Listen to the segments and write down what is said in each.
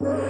Yeah.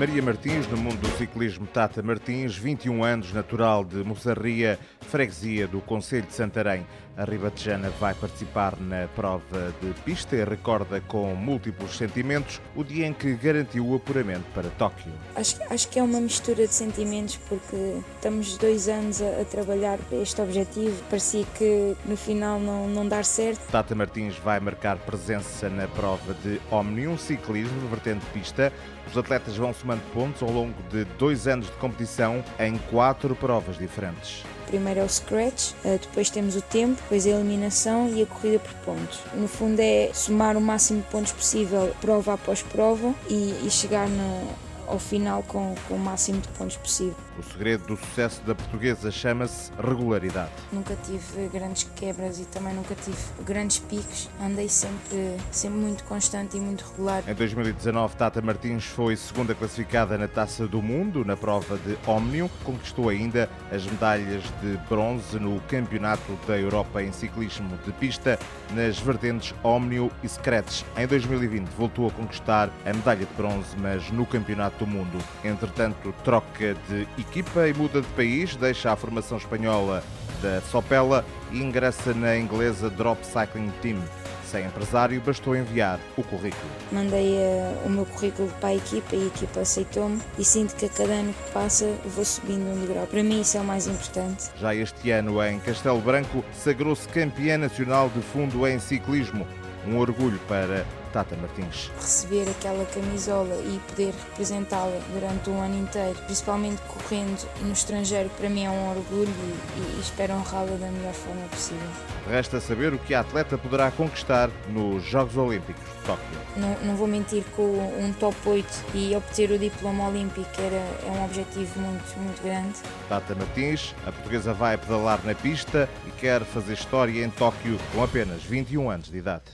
Maria Martins, no mundo do ciclismo Tata Martins, 21 anos, natural de Moçarria, freguesia do Conselho de Santarém. A ribatejana vai participar na prova de pista e recorda com múltiplos sentimentos o dia em que garantiu o apuramento para Tóquio. Acho, acho que é uma mistura de sentimentos porque estamos dois anos a, a trabalhar para este objetivo. Parecia que no final não, não dar certo. Tata Martins vai marcar presença na prova de Omnium Ciclismo, vertente pista. Os atletas vão somando pontos ao longo de dois anos de competição em quatro provas diferentes. Primeiro é o scratch, eh, depois temos o tempo, depois a eliminação e a corrida por pontos. No fundo é somar o máximo de pontos possível, prova após prova, e, e chegar no, ao final com, com o máximo de pontos possível. O segredo do sucesso da portuguesa chama-se regularidade. Nunca tive grandes quebras e também nunca tive grandes picos. Andei sempre, sempre muito constante e muito regular. Em 2019, Tata Martins foi segunda classificada na Taça do Mundo na prova de Omnium. Conquistou ainda as medalhas de bronze no Campeonato da Europa em ciclismo de pista nas vertentes Omnium e Scratch. Em 2020, voltou a conquistar a medalha de bronze, mas no Campeonato do Mundo. Entretanto, troca de equipa e muda de país, deixa a formação espanhola da Sopela e ingressa na inglesa Drop Cycling Team. Sem empresário, bastou enviar o currículo. Mandei uh, o meu currículo para a equipa e a equipa aceitou-me e sinto que a cada ano que passa vou subindo um degrau. Para mim isso é o mais importante. Já este ano, em Castelo Branco, sagrou-se campeã nacional de fundo em ciclismo. Um orgulho para Tata Martins. Receber aquela camisola e poder representá-la durante um ano inteiro, principalmente correndo no estrangeiro, para mim é um orgulho e, e espero honrá-la da melhor forma possível. Resta saber o que a atleta poderá conquistar nos Jogos Olímpicos de Tóquio. Não, não vou mentir com um top 8 e obter o diploma olímpico era, é um objetivo muito, muito grande. Tata Martins, a portuguesa vai pedalar na pista e quer fazer história em Tóquio com apenas 21 anos de idade.